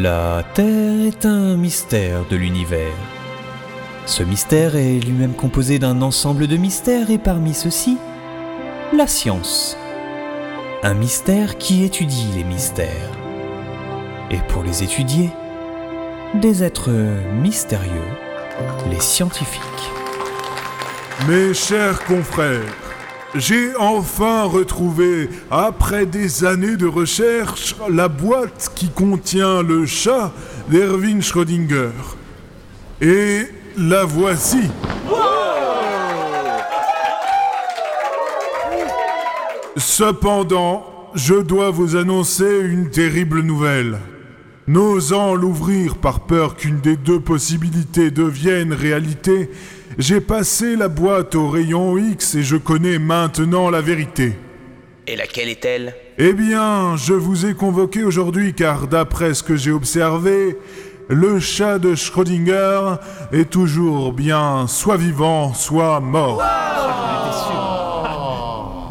La Terre est un mystère de l'univers. Ce mystère est lui-même composé d'un ensemble de mystères et parmi ceux-ci, la science. Un mystère qui étudie les mystères. Et pour les étudier, des êtres mystérieux, les scientifiques. Mes chers confrères, j'ai enfin retrouvé, après des années de recherche, la boîte qui contient le chat d'Erwin Schrödinger. Et la voici. Cependant, je dois vous annoncer une terrible nouvelle. N'osant l'ouvrir par peur qu'une des deux possibilités devienne réalité, j'ai passé la boîte au rayon X et je connais maintenant la vérité. Et laquelle est-elle? Eh bien, je vous ai convoqué aujourd'hui car d'après ce que j'ai observé, le chat de Schrödinger est toujours bien soit vivant, soit mort.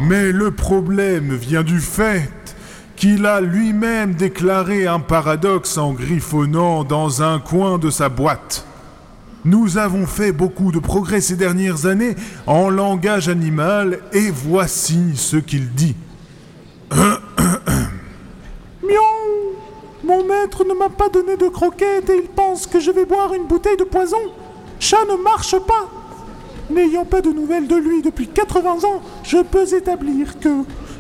Mais le problème vient du fait qu'il a lui-même déclaré un paradoxe en griffonnant dans un coin de sa boîte. Nous avons fait beaucoup de progrès ces dernières années en langage animal et voici ce qu'il dit. Miaou Mon maître ne m'a pas donné de croquettes et il pense que je vais boire une bouteille de poison. Chat ne marche pas. N'ayant pas de nouvelles de lui depuis 80 ans, je peux établir que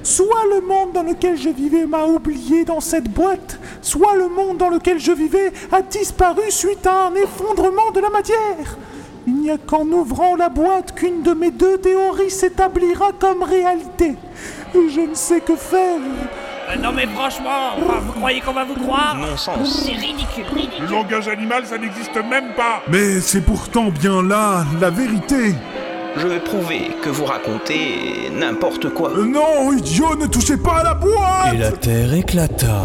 soit le monde dans lequel je vivais m'a oublié dans cette boîte, soit le monde dans lequel je vivais a disparu suite à un effondrement de la matière. Il n'y a qu'en ouvrant la boîte qu'une de mes deux théories s'établira comme réalité. Je ne sais que faire. Euh, non mais franchement, vous croyez qu'on va vous croire Non sens. C'est ridicule, ridicule. Le langage animal, ça n'existe même pas Mais c'est pourtant bien là la vérité. Je vais prouver que vous racontez n'importe quoi. Euh, Non, idiot, ne touchez pas à la boîte Et la Terre éclata.